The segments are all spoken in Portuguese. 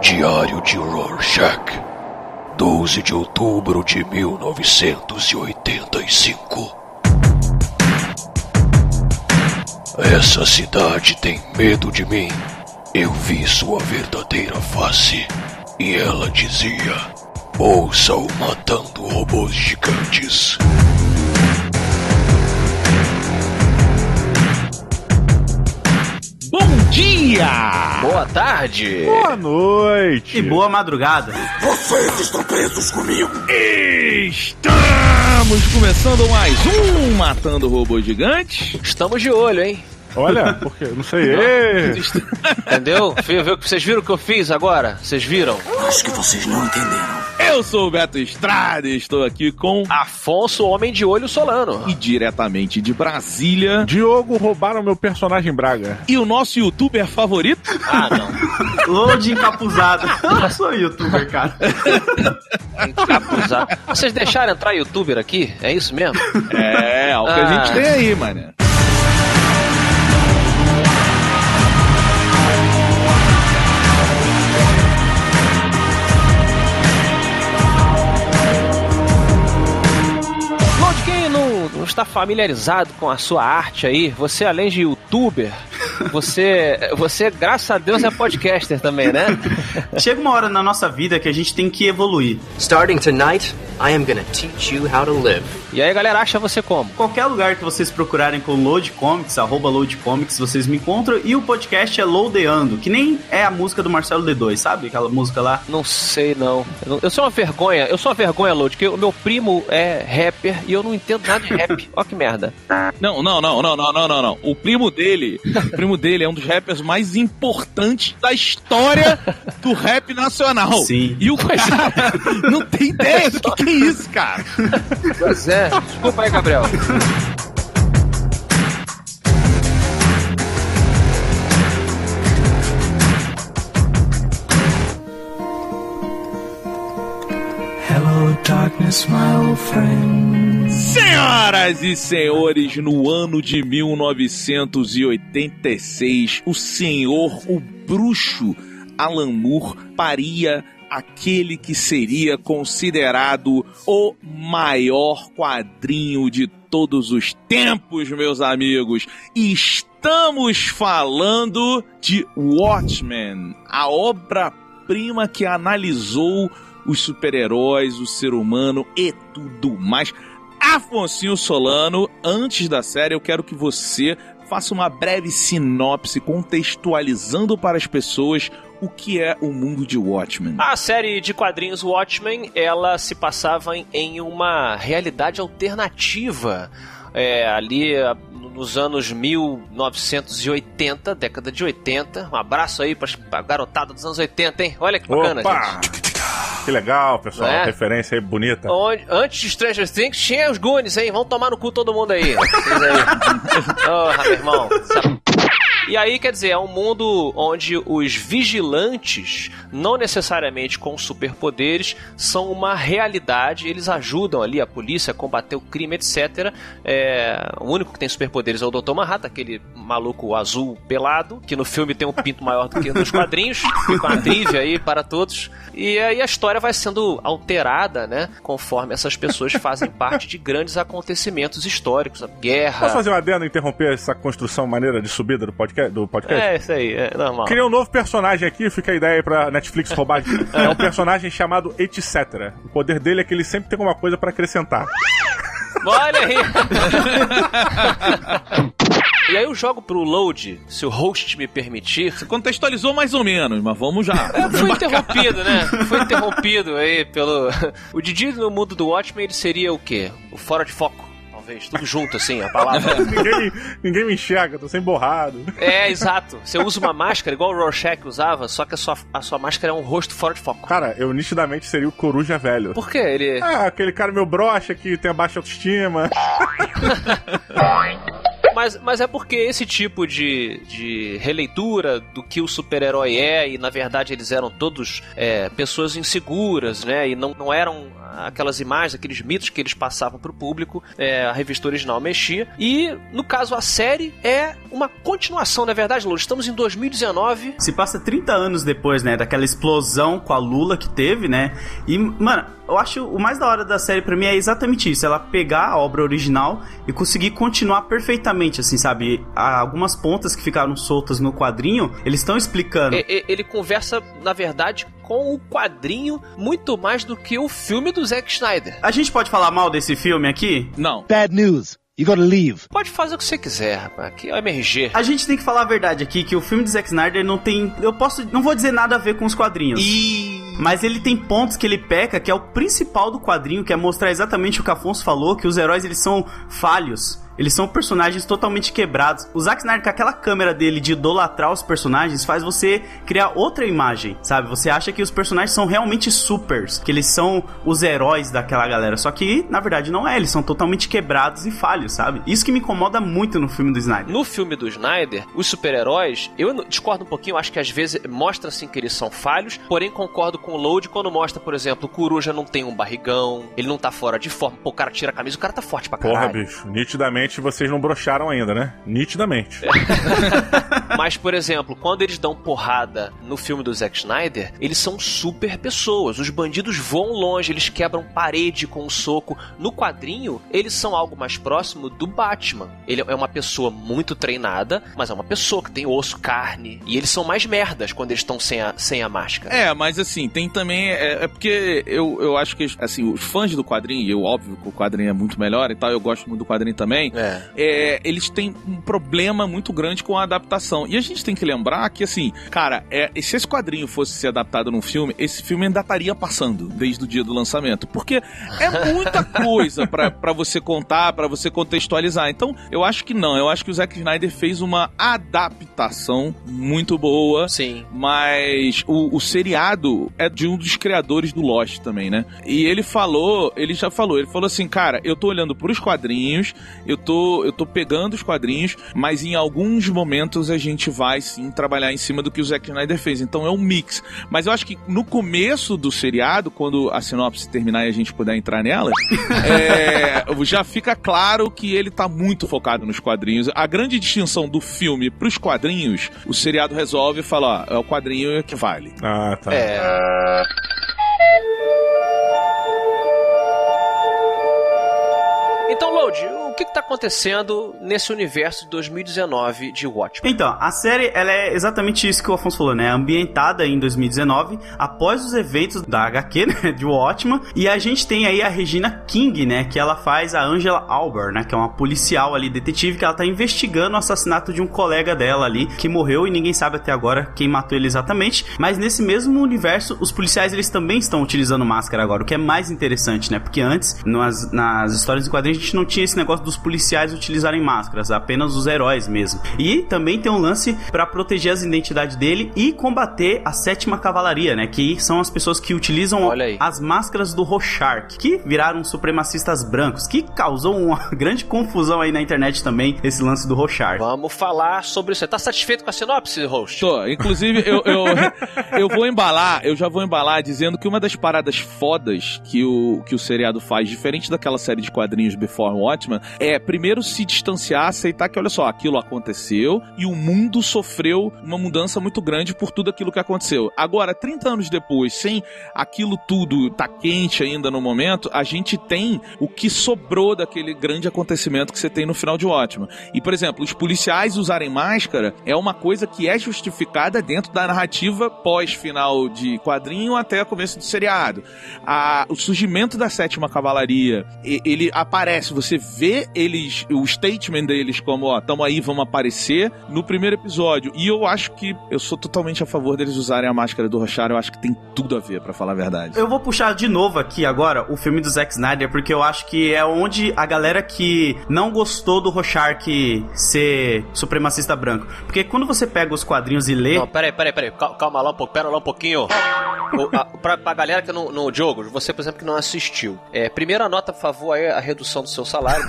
Diário de Rorschach, 12 de outubro de 1985. Essa cidade tem medo de mim. Eu vi sua verdadeira face. E ela dizia: Ouça-o matando robôs gigantes. Dia! Boa tarde! Boa noite! E boa madrugada! Vocês estão presos comigo! Estamos começando mais um Matando Robôs Gigantes. Estamos de olho, hein? Olha, porque não sei. Entendeu? Vocês viram o que eu fiz agora? Vocês viram? Acho que vocês não entenderam. Eu sou o Beto Estrada e estou aqui com. Afonso, homem de olho solano. E diretamente de Brasília. Diogo roubaram meu personagem Braga. E o nosso youtuber favorito? Ah, não. Load encapuzado. Eu sou youtuber, cara. Encapuzado. Vocês deixaram entrar youtuber aqui? É isso mesmo? É, é o que a Ah. gente tem aí, mano. Está familiarizado com a sua arte aí, você além de youtuber, você, você graças a Deus é podcaster também, né? Chega uma hora na nossa vida que a gente tem que evoluir. Starting tonight, I am gonna teach you how to live. E aí galera acha você como? Qualquer lugar que vocês procurarem com Load Comics, arroba Load Comics, vocês me encontram. E o podcast é Loadeando, que nem é a música do Marcelo D2, sabe? Aquela música lá. Não sei, não. Eu, sou uma vergonha. Eu sou uma vergonha, Lodi, que o meu primo é rapper e eu não entendo nada de rap. Ó que merda. Não, não, não, não, não, não, não, não. O primo dele, o primo dele é um dos rappers mais importantes da história do rap nacional. Sim. E o cara não tem ideia do que, que é isso, cara. Pois é. Desculpa aí, Gabriel. Senhoras e senhores, no ano de 1986, o senhor, o bruxo Alan Moore, paria aquele que seria considerado o maior quadrinho de todos os tempos, meus amigos. Estamos falando de Watchmen, a obra-prima que analisou os super-heróis, o ser humano e tudo mais. Afonso Solano, antes da série, eu quero que você faça uma breve sinopse contextualizando para as pessoas o que é o mundo de Watchmen. A série de quadrinhos Watchmen, ela se passava em, uma realidade alternativa. É, ali nos anos 1980, década de 80. Um abraço aí pra pra garotada dos anos 80, hein? Olha que bacana, Opa! gente. Que legal, pessoal. É? Referência aí bonita. Onde- antes de Stranger Things tinha os Goonies, hein? Vão tomar no cu todo mundo aí. Vocês aí. Porra, meu irmão. Sabe? E aí, quer dizer, é um mundo onde os vigilantes, não necessariamente com superpoderes, são uma realidade. Eles ajudam ali a polícia a combater o crime, etc. É, o único que tem superpoderes é o Dr. Manhattan, aquele maluco azul pelado, que no filme tem um pinto maior do que nos quadrinhos. Fica uma trivia aí para todos. E aí a história vai sendo alterada, né? Conforme essas pessoas fazem parte de grandes acontecimentos históricos, a guerra. Posso fazer uma adendo e interromper essa construção maneira de subida do podcast? Do podcast? É, isso aí, é normal. Criei um novo personagem aqui, fica a ideia aí pra Netflix roubar. é um personagem chamado Etc. O poder dele é que ele sempre tem alguma coisa pra acrescentar. Olha aí! e aí eu jogo pro load, se o host me permitir. Você contextualizou mais ou menos, mas vamos já. Eu fui interrompido, né? Fui interrompido aí pelo. O Didi no mundo do Watchmen ele seria o quê? O fora de foco. Talvez, tudo junto, assim, a palavra. ninguém, ninguém me enxerga, tô sem borrado. É, exato. Você usa uma máscara igual o Rorschach usava, só que a sua, a sua máscara é um rosto fora de foco. Cara, eu nitidamente seria o coruja velho. Por quê? Ele. Ah, aquele cara meu broxa que tem a baixa autoestima. mas, mas é porque esse tipo de, de releitura do que o super-herói é, e na verdade eles eram todos é, pessoas inseguras, né? E não, não eram aquelas imagens, aqueles mitos que eles passavam pro público, é, a revista original mexia. E, no caso, a série é uma continuação, na é verdade, Lula. Estamos em 2019. Se passa 30 anos depois, né, daquela explosão com a Lula que teve, né? E, mano, eu acho o mais da hora da série para mim é exatamente isso, ela pegar a obra original e conseguir continuar perfeitamente, assim, sabe? Há algumas pontas que ficaram soltas no quadrinho, eles estão explicando. Ele conversa, na verdade, com o quadrinho muito mais do que o filme do Zack Snyder. A gente pode falar mal desse filme aqui? Não. Bad news. You gotta leave. Pode fazer o que você quiser, rapaz. Aqui é o MRG. A gente tem que falar a verdade aqui, que o filme do Zack Snyder não tem... Eu posso... Não vou dizer nada a ver com os quadrinhos. E... Mas ele tem pontos que ele peca, que é o principal do quadrinho, que é mostrar exatamente o que Afonso falou, que os heróis, eles são falhos. Eles são personagens totalmente quebrados. O Zack Snyder, com aquela câmera dele de idolatrar os personagens, faz você criar outra imagem, sabe? Você acha que os personagens são realmente supers, que eles são os heróis daquela galera. Só que, na verdade, não é. Eles são totalmente quebrados e falhos, sabe? Isso que me incomoda muito no filme do Snyder. No filme do Snyder, os super-heróis, eu discordo um pouquinho, acho que às vezes mostra assim que eles são falhos, porém concordo com o Load quando mostra, por exemplo, o Coruja não tem um barrigão, ele não tá fora de forma. Pô, o cara tira a camisa, o cara tá forte pra caralho. Porra, bicho, nitidamente vocês não brocharam ainda, né? Nitidamente. Mas, por exemplo, quando eles dão porrada no filme do Zack Snyder, eles são super pessoas. Os bandidos vão longe, eles quebram parede com um soco. No quadrinho, eles são algo mais próximo do Batman. Ele é uma pessoa muito treinada, mas é uma pessoa que tem osso, carne. E eles são mais merdas quando eles estão sem a, sem a máscara. É, mas assim, tem também. É, é porque eu, eu acho que, assim, os fãs do quadrinho, e eu, óbvio que o quadrinho é muito melhor e tal, eu gosto muito do quadrinho também. É. é, eles têm um problema muito grande com a adaptação. E a gente tem que lembrar que, assim, cara, é, se esse quadrinho fosse ser adaptado num filme, esse filme ainda estaria passando desde o dia do lançamento. Porque é muita coisa para você contar, para você contextualizar. Então, eu acho que não. Eu acho que o Zack Snyder fez uma adaptação muito boa. Sim. Mas o, o seriado é de um dos criadores do Lost também, né? E ele falou, ele já falou, ele falou assim, cara, eu tô olhando pros quadrinhos, eu tô, eu tô pegando os quadrinhos, mas em alguns momentos a gente vai sim trabalhar em cima do que o Zack Snyder fez. Então é um mix. Mas eu acho que no começo do seriado, quando a sinopse terminar e a gente puder entrar nela, é, já fica claro que ele tá muito focado nos quadrinhos. A grande distinção do filme pros quadrinhos, o seriado resolve e fala: ó, é o quadrinho que vale. Ah, tá. É. Então, Load, que está acontecendo nesse universo de 2019 de Watchmen? Então, a série ela é exatamente isso que o Afonso falou, né? Ambientada em 2019, após os eventos da HQ, né? De Watchmen. E a gente tem aí a Regina King, né? Que ela faz a Angela Albert, né? Que é uma policial ali, detetive, que ela tá investigando o assassinato de um colega dela ali, que morreu e ninguém sabe até agora quem matou ele exatamente. Mas nesse mesmo universo, os policiais eles também estão utilizando máscara agora, o que é mais interessante, né? Porque antes, nas, nas histórias em quadrinhos, a gente não tinha esse negócio dos policiais utilizarem máscaras, apenas os heróis mesmo. E também tem um lance para proteger as identidades dele e combater a sétima cavalaria, né? Que são as pessoas que utilizam Olha aí. as máscaras do Rorschach, que viraram supremacistas brancos, que causou uma grande confusão aí na internet também, esse lance do Rorschach. Vamos falar sobre isso. Você tá satisfeito com a sinopse, host? Tô. Inclusive, eu, eu, eu vou embalar, eu já vou embalar dizendo que uma das paradas fodas que o, que o seriado faz, diferente daquela série de quadrinhos Before Watchmen, é primeiro se distanciar, aceitar que, olha só, aquilo aconteceu e o mundo sofreu uma mudança muito grande por tudo aquilo que aconteceu. Agora, 30 anos depois, sem aquilo tudo tá quente ainda no momento, a gente tem o que sobrou daquele grande acontecimento que você tem no final de Watchmen. E, por exemplo, os policiais usarem máscara é uma coisa que é justificada dentro da narrativa pós-final de quadrinho até começo do seriado. A, o surgimento da sétima cavalaria, ele aparece, você vê eles, o statement deles como, ó, tamo aí, vamos aparecer no primeiro episódio. E eu acho que eu sou totalmente a favor deles usarem a máscara do Rochar, eu acho que tem tudo a ver, pra falar a verdade. Eu vou puxar de novo aqui agora o filme do Zack Snyder, porque eu acho que é onde a galera que não gostou do Rorschach ser supremacista branco. Porque quando você pega os quadrinhos e lê. Não, peraí, peraí, peraí. Cal- Calma lá um pouco, pera lá um pouquinho. O- a- pra, pra galera que não, no Diogo, você, por exemplo, que não assistiu. É, primeiro anota, por favor, aí a redução do seu salário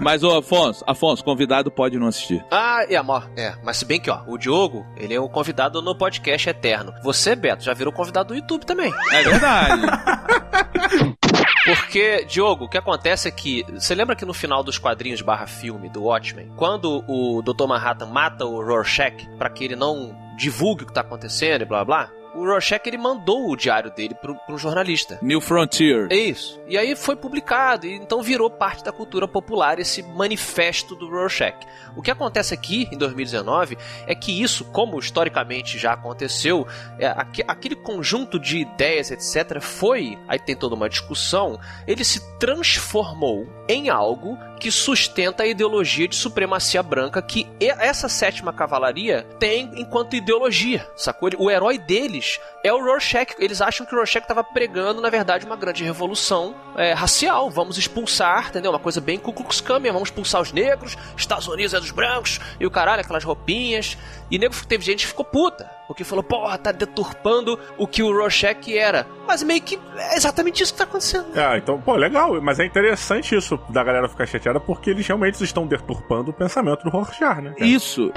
Mas, ô, Afonso, Afonso, convidado pode não assistir. Ah, e amor, é, mas se bem que, ó, o Diogo, ele é um convidado no podcast eterno. Você, Beto, já virou convidado do YouTube também. É verdade. Porque, Diogo, o que acontece é que. Você lembra que no final dos quadrinhos barra filme do Watchmen, quando o Dr. Manhattan mata o Rorschach pra que ele não divulgue o que tá acontecendo e blá blá? O Rorschach ele mandou o diário dele pro, pro jornalista. New Frontier. É isso. E aí foi publicado, e então virou parte da cultura popular esse manifesto do Rorschach. O que acontece aqui, em 2019, é que isso, como historicamente já aconteceu, é, aque- aquele conjunto de ideias, etc., foi, aí tem toda uma discussão, ele se transformou em algo que sustenta a ideologia de supremacia branca que essa sétima cavalaria tem enquanto ideologia, sacou? O herói deles é o Rorschach. Eles acham que o Rorschach estava pregando, na verdade, uma grande revolução é, racial. Vamos expulsar, entendeu? Uma coisa bem Ku Klux Klan. Vamos expulsar os negros, Estados Unidos é dos brancos, e o caralho, aquelas roupinhas. E nego, teve gente que ficou puta, porque falou, porra, tá deturpando o que o Rorschach era. Mas meio que é exatamente isso que tá acontecendo. Ah, então, pô, legal. Mas é interessante isso da galera ficar chateada porque eles realmente estão deturpando o pensamento do Rorschach, né? cara? Isso.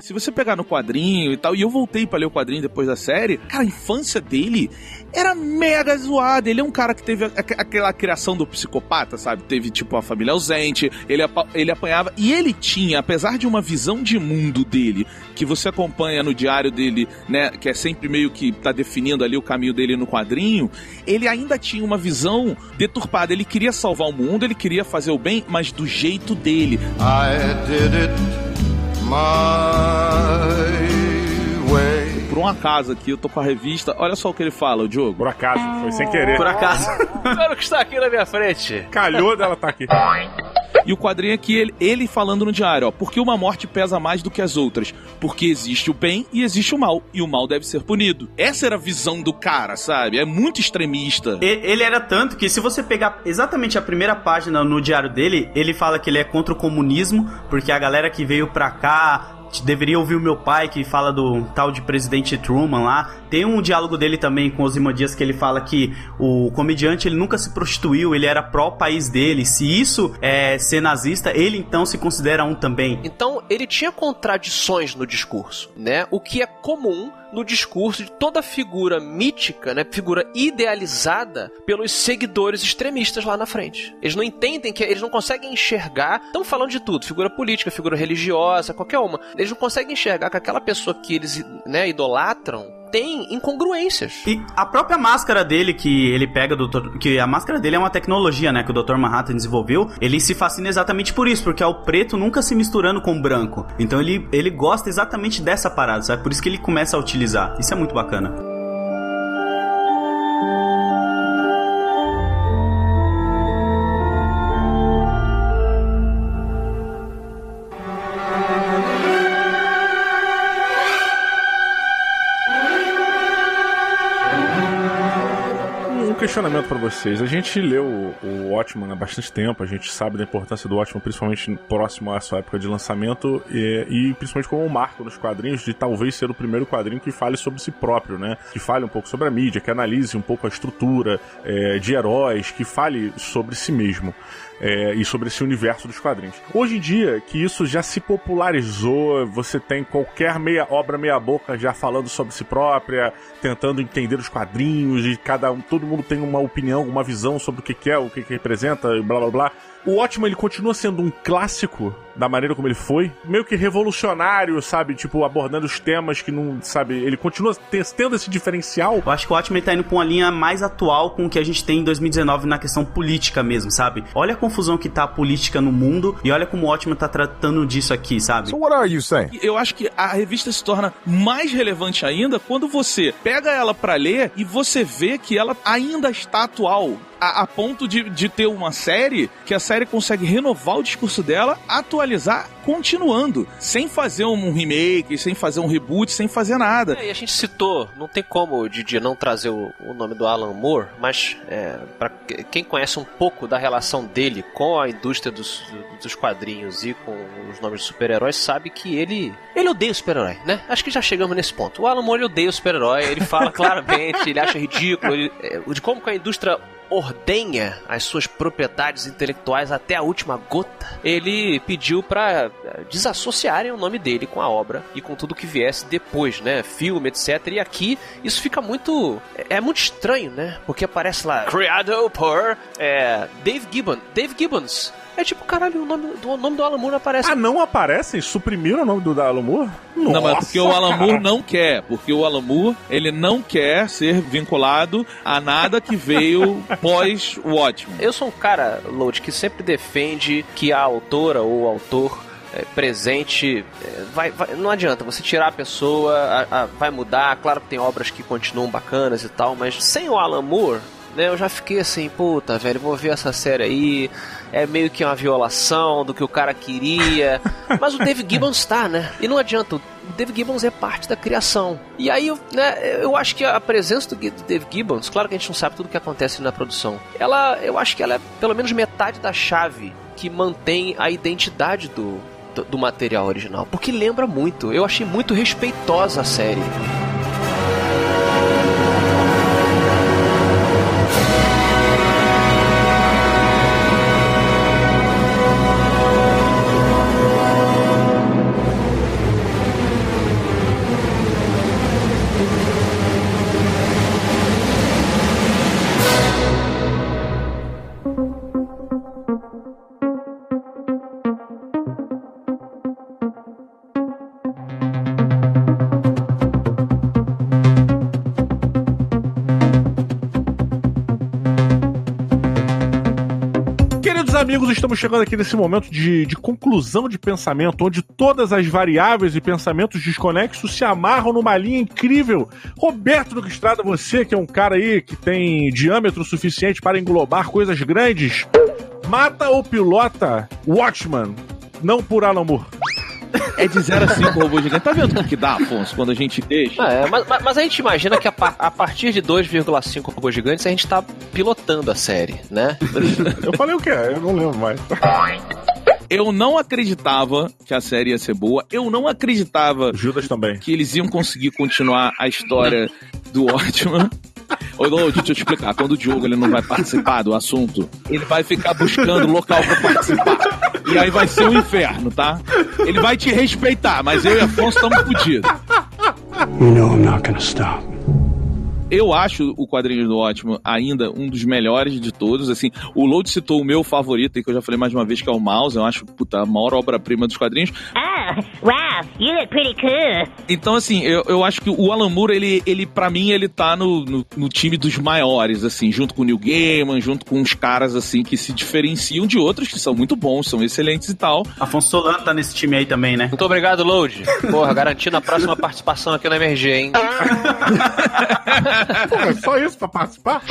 Se você pegar no quadrinho e tal, e eu voltei pra ler o quadrinho depois da série, cara, a infância dele era mega zoada. Ele é um cara que teve aqu- aquela criação do psicopata, sabe? Teve, tipo, a família ausente, ele, apa- ele apanhava. E ele tinha, apesar de uma visão de mundo dele, que você acompanha no diário dele, né? Que é sempre meio que tá definindo ali o caminho dele no quadrinho, ele ainda tinha uma visão deturpada. Ele queria salvar o mundo, ele queria fazer o bem, mas do jeito dele. I did it my. Por um acaso aqui, eu tô com a revista. Olha só o que ele fala, o Diogo. Por acaso, foi sem querer. Por acaso. Olha o que está aqui na minha frente. Calhou dela tá aqui. E o quadrinho aqui, ele, ele falando no diário, ó. Porque uma morte pesa mais do que as outras. Porque existe o bem e existe o mal. E o mal deve ser punido. Essa era a visão do cara, sabe? É muito extremista. E- Ele era tanto que se você pegar exatamente a primeira página no diário dele, ele fala que ele é contra o comunismo, porque a galera que veio pra cá deveria ouvir o meu pai que fala do tal de presidente Truman lá. Tem um diálogo dele também com Ozymandias que ele fala que o comediante ele nunca se prostituiu, ele era pró país dele. Se isso é ser nazista, ele então se considera um também. Então, ele tinha contradições no discurso, né? O que é comum no discurso de toda figura mítica, né? Figura idealizada pelos seguidores extremistas lá na frente. Eles não entendem que eles não conseguem enxergar. Estamos falando de tudo, figura política, figura religiosa, qualquer uma. Eles não conseguem enxergar que aquela pessoa que eles, né, idolatram tem incongruências. E a própria máscara dele que ele pega que a máscara dele é uma tecnologia, né, que o Dr. Manhattan desenvolveu. Ele se fascina exatamente por isso, porque é o preto nunca se misturando com o branco. Então ele, ele gosta exatamente dessa parada, sabe? Por isso que ele começa a utilizar. Isso é muito bacana. Questionamento pra vocês. A gente leu o, o Watchman há bastante tempo, a gente sabe da importância do Watchman, principalmente próximo à sua época de lançamento, e, e principalmente como um marco nos quadrinhos de talvez ser o primeiro quadrinho que fale sobre si próprio, né? Que fale um pouco sobre a mídia, que analise um pouco a estrutura é, de heróis, que fale sobre si mesmo. é, e sobre esse universo dos quadrinhos. Hoje em dia, que isso já se popularizou, você tem qualquer meia obra meia boca já falando sobre si própria, tentando entender os quadrinhos e cada um, todo mundo tem uma opinião, uma visão sobre o que que é, o que que representa, e blá blá blá. O Ótimo ele continua sendo um clássico da maneira como ele foi, meio que revolucionário, sabe, tipo abordando os temas que não, sabe, ele continua te- tendo esse diferencial. Eu acho que o Watchmen tá indo pra uma linha mais atual com o que a gente tem em 2019 na questão política mesmo, sabe? Olha a confusão que tá a política no mundo e olha como o Watchmen tá tratando disso aqui, sabe? what are you saying? Eu acho que a revista se torna mais relevante ainda quando você pega ela pra ler e você vê que ela ainda está atual. A, a ponto de, de ter uma série que a série consegue renovar o discurso dela, atualizar, continuando, sem fazer um remake, sem fazer um reboot, sem fazer nada. É, e a gente citou, não tem como, Didi, não trazer o, o nome do Alan Moore, mas é, para quem conhece um pouco da relação dele com a indústria dos, dos quadrinhos e com os nomes de super-heróis, sabe que ele ele odeia o super-herói, né? Acho que já chegamos nesse ponto. O Alan Moore odeia o super-herói, ele fala claramente, ele acha ridículo, ele, é, de como que a indústria ordenha as suas propriedades intelectuais até a última gota, ele pediu para desassociarem o nome dele com a obra e com tudo que viesse depois, né? Filme, etc. E aqui isso fica muito. É muito estranho, né? Porque aparece lá, criado por é, Dave Gibbons. Dave Gibbons. É tipo, caralho, o nome do, o nome do Alan Moore não aparece. Ah, não aparecem? Suprimiram o nome do Alan Moore? não, mas porque o Alan. Moore não quer. Porque o Alan Moore, ele não quer ser vinculado a nada que veio pós o ótimo. Eu sou um cara, Load, que sempre defende que a autora ou o autor é, presente é, vai, vai- não adianta você tirar a pessoa a- a- vai mudar claro que tem obras que continuam bacanas e tal mas sem o Alan Moore né, eu já fiquei assim puta velho vou ver essa série aí é meio que uma violação do que o cara queria mas o Dave Gibbons tá né e não adianta o Dave Gibbons é parte da criação. E aí, eu, né, eu acho que a presença do Dave Gibbons, claro que a gente não sabe tudo o que acontece na produção, ela, eu acho que ela é pelo menos metade da chave que mantém a identidade do, do, do material original. Porque lembra muito, eu achei muito respeitosa a série. Amigos, estamos chegando aqui nesse momento de, de conclusão de pensamento, onde todas as variáveis e pensamentos desconexos se amarram numa linha incrível. Roberto Duque Estrada, você que é um cara aí que tem diâmetro suficiente para englobar coisas grandes, mata ou pilota Watchman, não por Alan Moore. É de 0 a 5 robô gigante. Tá vendo o que dá, Afonso, quando a gente deixa? Ah, é, mas, mas- a gente imagina que a, par- a partir de 2,5 robôs gigantes a gente tá pilotando a série, né? Eu falei o quê? Eu não lembro mais. Eu não acreditava que a série ia ser boa. Eu não acreditava Judas também. que eles iam conseguir continuar a história do Watchman. Ô, Lô, deixa eu te explicar. Quando o Diogo ele não vai participar do assunto, ele vai ficar buscando local pra participar. E aí vai ser um inferno, tá? Ele vai te respeitar, mas eu e Afonso estamos fodidos. You know I'm not gonna stop. Eu acho o quadrinho do Ótimo ainda um dos melhores de todos. Assim, o Load citou o meu favorito, e que eu já falei mais uma vez, que é o Mouse. Eu acho, puta, a maior obra-prima dos quadrinhos. Oh, wow, you look pretty cool. Então, assim, eu, eu acho que o Alan Moore, ele, ele para mim, ele tá no, no, no time dos maiores, assim, junto com o Neil Gaiman, junto com uns caras, assim, que se diferenciam de outros que são muito bons, são excelentes e tal. Afonso Solano tá nesse time aí também, né? Muito obrigado, Load. Porra, garantindo a próxima participação aqui na MRG, hein? Pô, é só isso pra participar?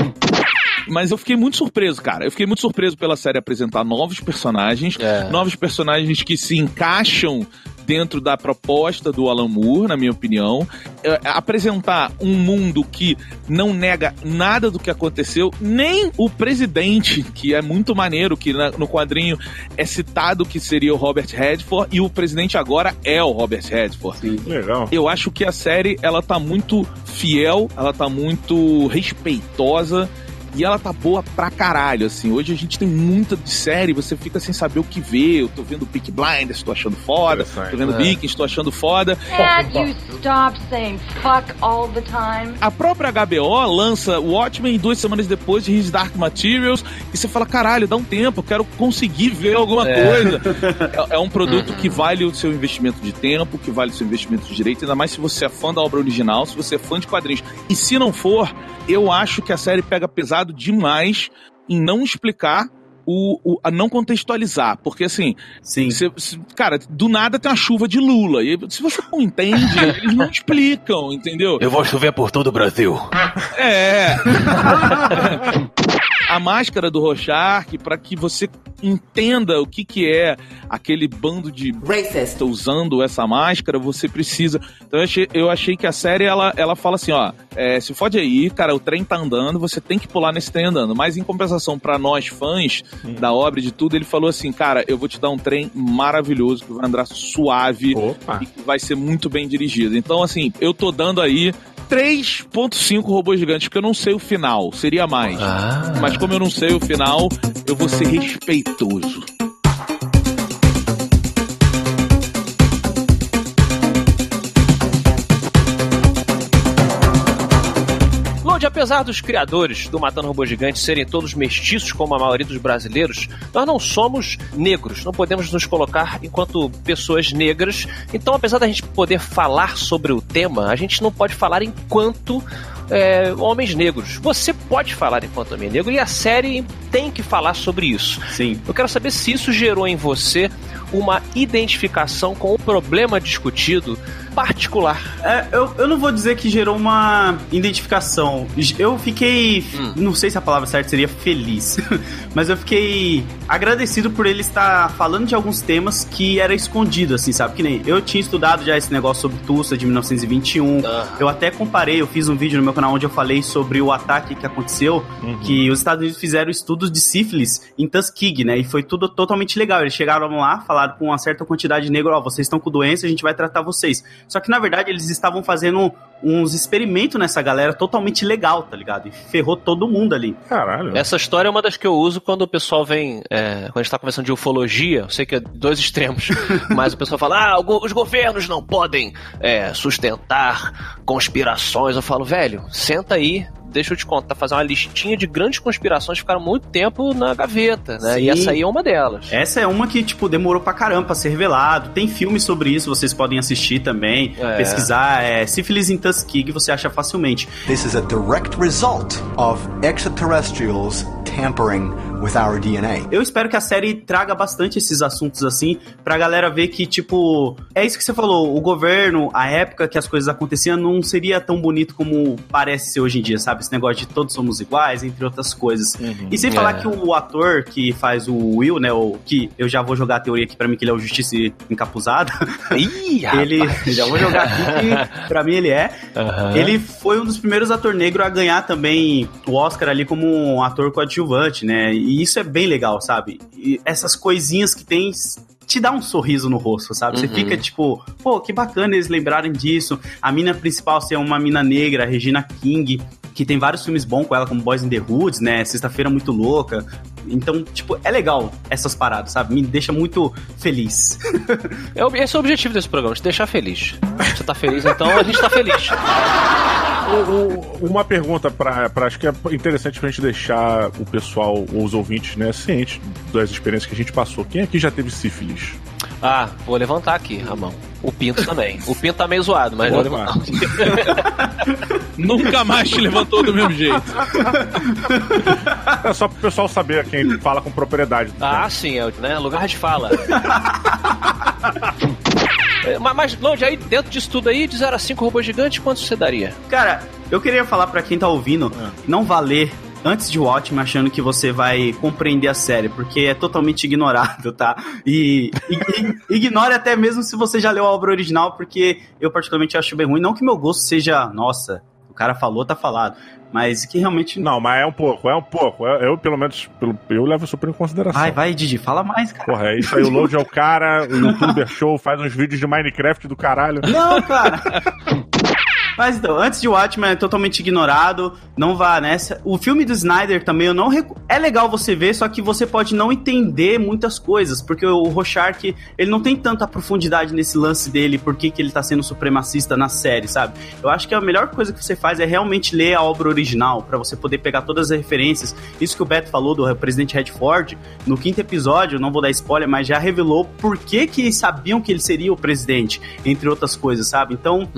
Mas eu fiquei muito surpreso, cara. Eu fiquei muito surpreso pela série apresentar novos personagens, É. novos personagens que se encaixam dentro da proposta do Alan Moore, na minha opinião. É, apresentar um mundo que não nega nada do que aconteceu, nem o presidente, que é muito maneiro, que na- no quadrinho é citado que seria o Robert Redford, e o presidente agora é o Robert Redford. Legal. Eu acho que a série, ela tá muito fiel, ela tá muito respeitosa e ela tá boa pra caralho, assim. Hoje a gente tem muita de série, você fica sem saber o que ver. Eu tô vendo Peak Blinders, tô achando foda. Tô vendo É. Vikings, tô achando foda. Dad, you stop saying fuck all the time. A própria HBO lança o Watchmen duas semanas depois de His Dark Materials e você fala, caralho, dá um tempo, eu quero conseguir ver alguma É. coisa. É, é um produto que vale o seu investimento de tempo, que vale o seu investimento de direito, ainda mais se você é fã da obra original, se você é fã de quadrinhos. E se não for, eu acho que a série pega pesado demais em não explicar o, o- a não contextualizar, porque assim, Sim. você- você- cara, do nada tem uma chuva de Lula. E se você não entende, eles não explicam, entendeu? Eu vou chover por todo o Brasil. É. A máscara do Rorschach para que você entenda o que, que é aquele bando de Racist. usando essa máscara, você precisa. Então eu achei, eu achei que a série ela, ela fala assim, ó, é, se fode aí, cara, o trem tá andando, você tem que pular nesse trem andando. Mas em compensação para nós fãs da obra e de tudo, ele falou assim, cara, eu vou te dar um trem maravilhoso que vai andar suave Opa. e que vai ser muito bem dirigido. Então assim, eu tô dando aí 3.5 robôs gigantes, porque eu não sei o final, seria mais. Mas como eu não sei o final, eu vou ser respeitoso. Lodi, apesar dos criadores do Matando Robô Gigante serem todos mestiços, como a maioria dos brasileiros, nós não somos negros, não podemos nos colocar enquanto pessoas negras. Então, apesar da gente poder falar sobre o tema, a gente não pode falar enquanto é, homens negros. Você pode falar enquanto homem negro e a série tem que falar sobre isso. Sim. Eu quero saber se isso gerou em você uma identificação com o problema discutido particular. É, eu, eu não vou dizer que gerou uma identificação. Eu fiquei. Não sei se a palavra certa seria feliz. mas eu fiquei agradecido por ele estar falando de alguns temas que era escondido, assim, sabe? Que nem eu tinha estudado já esse negócio sobre Tulsa de 1921. Eu até comparei, eu fiz um vídeo no meu canal onde eu falei sobre o ataque que aconteceu, que os Estados Unidos fizeram estudos de sífilis em Tuskegee, né? E foi tudo totalmente legal. Eles chegaram lá, falaram com uma certa quantidade de negro, ó, vocês estão com doença, a gente vai tratar vocês. Só que na verdade eles estavam fazendo uns experimentos nessa galera totalmente legal, tá ligado? E ferrou todo mundo ali. Caralho. Essa história é uma das que eu uso quando o pessoal vem. é, quando a gente tá conversando de ufologia, eu sei que é dois extremos, mas o pessoal fala: ah, os governos não podem é, sustentar conspirações. Eu falo, velho, senta aí. Deixa eu te contar, fazer uma listinha de grandes conspirações que ficaram muito tempo na gaveta, né? E Sim. essa aí é uma delas. Essa é uma que, tipo, demorou pra caramba pra ser revelado. Tem filme sobre isso, vocês podem assistir também. É. Pesquisar, é Sífilis em Tuskegee, você acha facilmente. This is a direct result of extraterrestrials tampering with our DNA. Eu espero que a série traga bastante esses assuntos assim, pra galera ver que, tipo, é isso que você falou, o governo, a época que as coisas aconteciam, não seria tão bonito como parece ser hoje em dia, sabe? Esse negócio de todos somos iguais, entre outras coisas. E sem falar É. que o ator que faz o Will, né, o que eu já vou jogar a teoria aqui pra mim que ele é o Justiça encapuzado. Ih, ele, rapaz. já vou jogar aqui que pra mim ele é. Aham. Ele foi um dos primeiros ator negro a ganhar também o Oscar ali como um ator coadjuvante, né? E isso é bem legal, sabe? E essas coisinhas que tem te dá um sorriso no rosto, sabe? Você Uhum. fica tipo, pô, que bacana eles lembrarem disso. A mina principal ser uma mina negra, a Regina King, que tem vários filmes bons com ela, como Boys in the Hoods, né? Sexta-feira muito louca. Então, tipo, é legal essas paradas, sabe? Me deixa muito feliz. É Esse é o objetivo desse programa, te deixar feliz. Você tá feliz, então a gente tá feliz. O- o- uma pergunta pra, pra. Acho que é interessante pra gente deixar o pessoal, os ouvintes, né, cientes das experiências que a gente passou. Quem aqui já teve sífilis? Ah, vou levantar aqui a mão. O pinto também. O pinto tá meio zoado, mas vou levantar. Nunca mais te levantou do mesmo jeito. É só pro pessoal saber quem fala com propriedade. Ah, sim, é né? lugar de fala. É, mas, mas, Lorde, aí dentro disso tudo aí, de 0 a 5 robôs gigantes, quanto você daria? Cara, eu queria falar pra quem tá ouvindo, não valer antes de Watchmen achando que você vai compreender a série, porque é totalmente ignorado, tá? E, e- e- ignore até mesmo se você já leu a obra original, porque eu particularmente acho bem ruim. Não que meu gosto seja, nossa, o cara falou, tá falado. Mas que realmente. Não, mas é um pouco, é um pouco. Eu, eu, pelo menos, pelo- eu levo super em consideração. Vai, vai, Didi, fala mais, cara. Porra, é isso aí, o Load é o cara, o youtuber show, faz uns vídeos de Minecraft do caralho. Não, cara. Mas então, antes de Watchmen é totalmente ignorado, não vá nessa. O filme do Snyder também eu não recu- é legal você ver, só que você pode não entender muitas coisas, porque o Rorschach, ele não tem tanta profundidade nesse lance dele, por que ele tá sendo supremacista na série, sabe? Eu acho que a melhor coisa que você faz é realmente ler a obra original, pra você poder pegar todas as referências. Isso que o Beto falou do presidente Redford, no quinto episódio, não vou dar spoiler, mas já revelou por que que sabiam que ele seria o presidente, entre outras coisas, sabe? Então,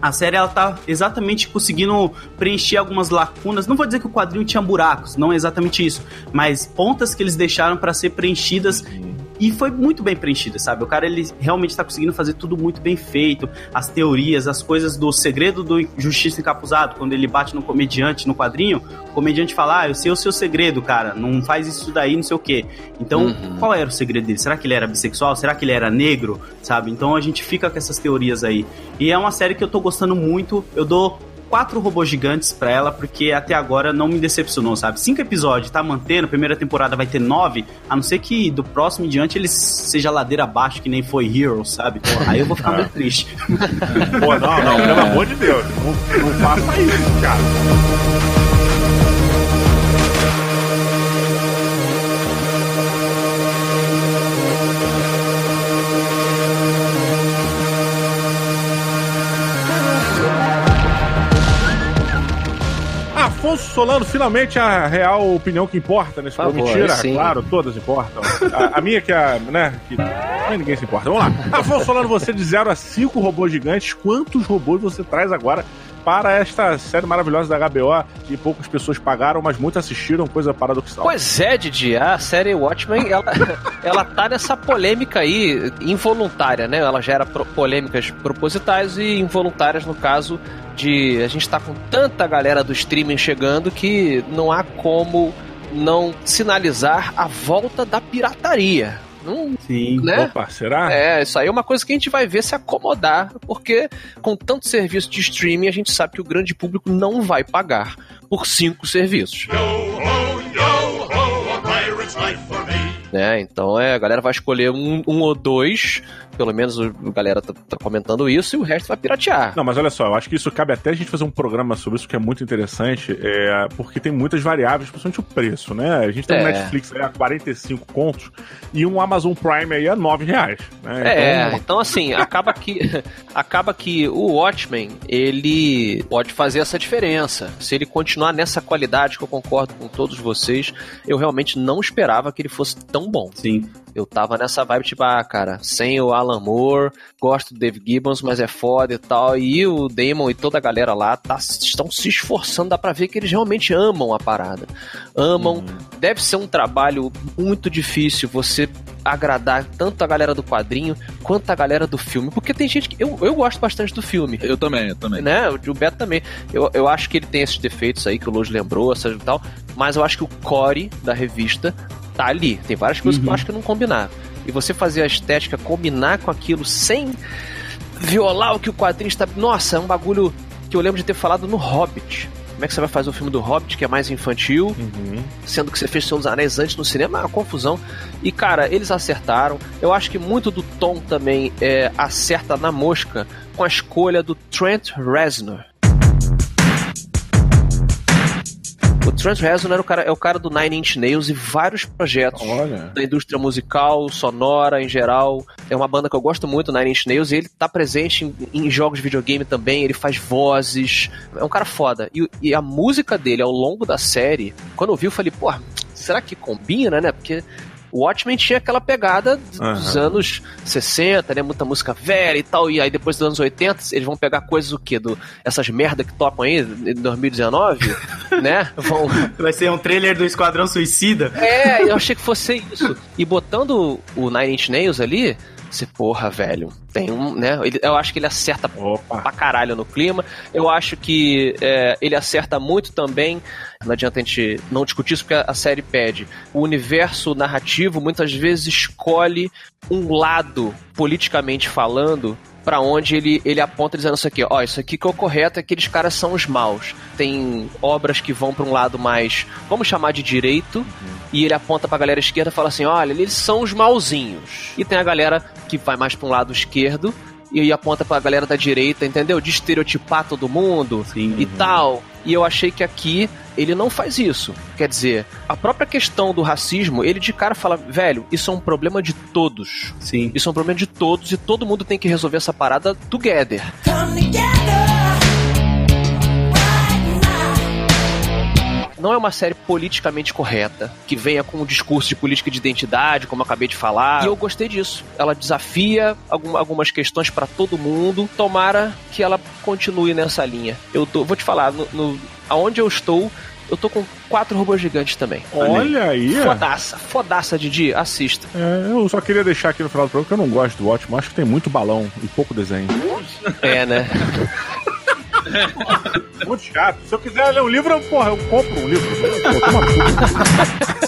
a série ela tá exatamente conseguindo preencher algumas lacunas. Não vou dizer que o quadrinho tinha buracos, não é exatamente isso, mas pontas que eles deixaram pra ser preenchidas E foi muito bem preenchida, sabe? O cara, ele realmente tá conseguindo fazer tudo muito bem feito. As teorias, as coisas do segredo do Justiça Encapuzado, quando ele bate no comediante no quadrinho, o comediante fala, ah, eu sei o seu segredo, cara, não faz isso daí, não sei o quê. Então, Uhum. qual era o segredo dele? Será que ele era bissexual? Será que ele era negro? Sabe? Então a gente fica com essas teorias aí. E é uma série que eu tô gostando muito. Eu dou quatro robôs gigantes pra ela, porque até agora não me decepcionou, sabe? Cinco episódios, tá mantendo, primeira temporada vai ter nove, a não ser que do próximo em diante ele seja ladeira abaixo, que nem foi Heroes, sabe? Pô, aí eu vou ficar muito triste. Pô, não, não, pelo amor de Deus. Não, não faça isso, cara. Afonso Solano, finalmente a real opinião que importa nesse Por programa. Mentira, sim. claro, todas importam. A, a minha que é, né, que mas ninguém se importa. Vamos lá. Afonso Solano, você de 0 a 5 robôs gigantes, quantos robôs você traz agora para esta série maravilhosa da HBO que poucas pessoas pagaram, mas muitos assistiram, coisa paradoxal. Pois é, Didi, a série Watchmen, ela, ela tá nessa polêmica aí, involuntária, né? Ela gera pro- polêmicas propositais e involuntárias no caso de a gente tá com tanta galera do streaming chegando que não há como não sinalizar a volta da pirataria. Não, Sim. né? Opa, será? É, isso aí é uma coisa que a gente vai ver se acomodar, porque com tanto serviço de streaming, a gente sabe que o grande público não vai pagar por cinco serviços. Né? Então é, a galera vai escolher um, um ou dois, pelo menos o- a galera tá, tá comentando isso, e o resto vai piratear. Não, mas olha só, eu acho que isso cabe até a gente fazer um programa sobre isso, que é muito interessante, é, porque tem muitas variáveis, principalmente o preço, né? A gente tem um É. Netflix aí a 45 contos e um Amazon Prime aí a 9 reais. Né? É, Então, então assim, acaba que acaba que o Watchmen, ele pode fazer essa diferença. Se ele continuar nessa qualidade que eu concordo com todos vocês, eu realmente não esperava que ele fosse tão bom. Sim. Eu tava nessa vibe tipo, ah, cara, sem o Alan Moore, gosto do Dave Gibbons, mas é foda e tal. E o Damon e toda a galera lá tá, estão se esforçando, dá pra ver que eles realmente amam a parada. Amam. Deve ser um trabalho muito difícil você agradar tanto a galera do quadrinho quanto a galera do filme. Porque tem gente que. Eu, eu gosto bastante do filme. Eu também, eu também. Né? O Beto também. Eu, eu acho que ele tem esses defeitos aí que o Lojo lembrou, essas e tal. Mas eu acho que o core da revista tá ali. Tem várias coisas que eu acho que não combinaram. E você fazer a estética combinar com aquilo sem violar o que o quadrinho está. Nossa, é um bagulho que eu lembro de ter falado no Hobbit. Como é que você vai fazer o filme do Hobbit, que é mais infantil, uhum. sendo que você fez Senhor dos Anéis antes no cinema? É uma confusão. E, cara, eles acertaram. Eu acho que muito do tom também é, acerta na mosca com a escolha do Trent Reznor. Trent Reznor é o cara, é o cara do Nine Inch Nails e vários projetos Olha. da indústria musical, sonora em geral. É uma banda que eu gosto muito, Nine Inch Nails, e ele tá presente em, em jogos de videogame também, ele faz vozes. É um cara foda. E, e a música dele ao longo da série, quando eu vi, eu falei, pô, será que combina, né? Porque o Watchmen tinha aquela pegada dos Aham. anos 60, né? Muita música velha e tal. E aí depois dos anos 80, eles vão pegar coisas o quê? Do, essas merda que tocam aí em 2019, né? Vão, Vai ser um trailer do Esquadrão Suicida. é, eu achei que fosse isso. E botando o Nine Inch Nails ali, você, porra, velho, tem um, né? ele- eu acho que ele acerta Opa. pra caralho no clima. Eu acho que é, ele acerta muito também. Não adianta a gente não discutir isso porque a série pede. O universo narrativo muitas vezes escolhe um lado, politicamente falando, pra onde ele, ele aponta dizendo isso aqui, ó, isso aqui que é o correto, aqueles caras são os maus. Tem obras que vão pra um lado mais, vamos chamar de direito, e ele aponta pra galera esquerda e fala assim, olha, eles são os mauzinhos. E tem a galera que vai mais pra um lado esquerdo, e aponta pra galera da direita, entendeu? De estereotipar todo mundo Sim. e tal. E eu achei que aqui ele não faz isso. Quer dizer, a própria questão do racismo, ele de cara fala, velho, isso é um problema de todos. Sim. Isso é um problema de todos e todo mundo tem que resolver essa parada together. Não é uma série politicamente correta, que venha com um discurso de política de identidade, como eu acabei de falar. E eu gostei disso. Ela desafia algum, algumas questões para todo mundo. Tomara que ela continue nessa linha. Eu tô, vou te falar, no, no, aonde eu estou, eu tô com quatro robôs gigantes também. Olha aí. Fodaça, fodaça, Didi, assista. É, eu só queria deixar aqui no final do programa que eu não gosto do Watchmen, acho que tem muito balão e pouco desenho. É, né? Muito chato. Se eu quiser ler um livro, eu, porra, eu compro um livro. Toma tudo.